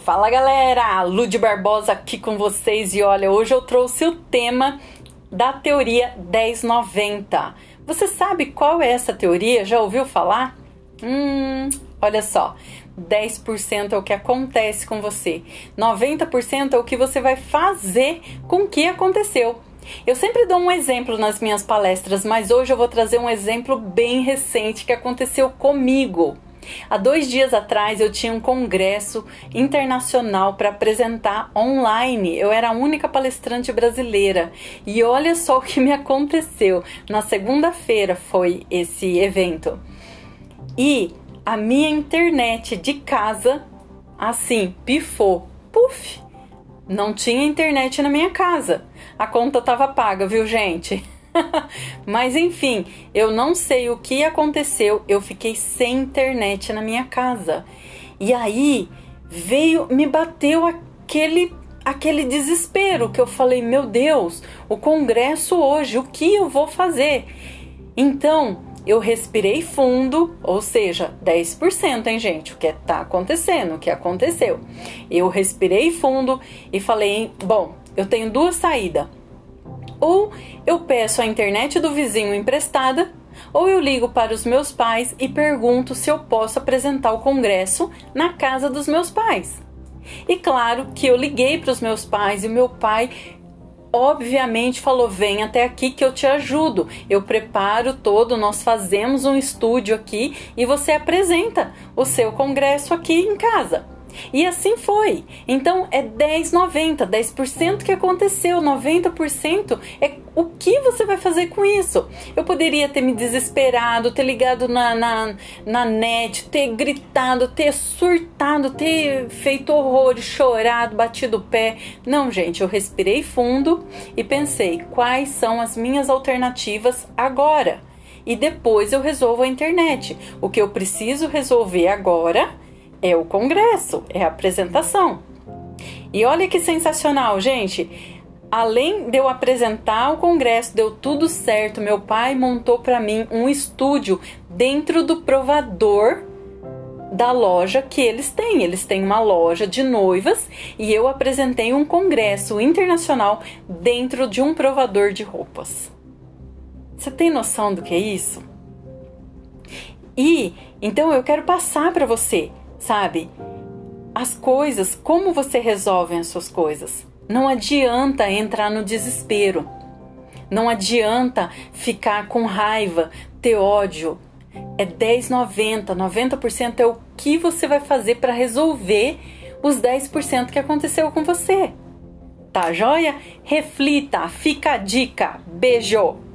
Fala galera, Lud Barbosa aqui com vocês e olha, hoje eu trouxe o tema da teoria 1090. Você sabe qual é essa teoria? Já ouviu falar? Hum, olha só. 10% é o que acontece com você, 90% é o que você vai fazer com o que aconteceu. Eu sempre dou um exemplo nas minhas palestras, mas hoje eu vou trazer um exemplo bem recente que aconteceu comigo. Há dois dias atrás eu tinha um congresso internacional para apresentar online. Eu era a única palestrante brasileira. E olha só o que me aconteceu. Na segunda-feira foi esse evento. E a minha internet de casa, assim, pifou. Puf! Não tinha internet na minha casa. A conta estava paga, viu, gente? Mas enfim, eu não sei o que aconteceu. Eu fiquei sem internet na minha casa. E aí veio, me bateu aquele aquele desespero que eu falei, meu Deus, o congresso hoje, o que eu vou fazer? Então, eu respirei fundo, ou seja, 10%, hein, gente? O que tá acontecendo, o que aconteceu. Eu respirei fundo e falei, bom, eu tenho duas saídas ou eu peço a internet do vizinho emprestada, ou eu ligo para os meus pais e pergunto se eu posso apresentar o congresso na casa dos meus pais. E claro que eu liguei para os meus pais e meu pai obviamente falou: "Vem até aqui que eu te ajudo. Eu preparo todo, nós fazemos um estúdio aqui e você apresenta o seu congresso aqui em casa". E assim foi. Então é 10,90, 10% que aconteceu, 90% é o que você vai fazer com isso? Eu poderia ter me desesperado, ter ligado na, na, na net, ter gritado, ter surtado, ter feito horror, chorado, batido o pé. Não, gente, eu respirei fundo e pensei quais são as minhas alternativas agora. E depois eu resolvo a internet. O que eu preciso resolver agora é o congresso, é a apresentação. E olha que sensacional, gente. Além de eu apresentar o congresso, deu tudo certo. Meu pai montou para mim um estúdio dentro do provador da loja que eles têm. Eles têm uma loja de noivas e eu apresentei um congresso internacional dentro de um provador de roupas. Você tem noção do que é isso? E então eu quero passar para você sabe? As coisas, como você resolve as suas coisas? Não adianta entrar no desespero. Não adianta ficar com raiva, ter ódio. É 10,90, 90% é o que você vai fazer para resolver os 10% que aconteceu com você. Tá joia? Reflita, fica a dica. Beijo!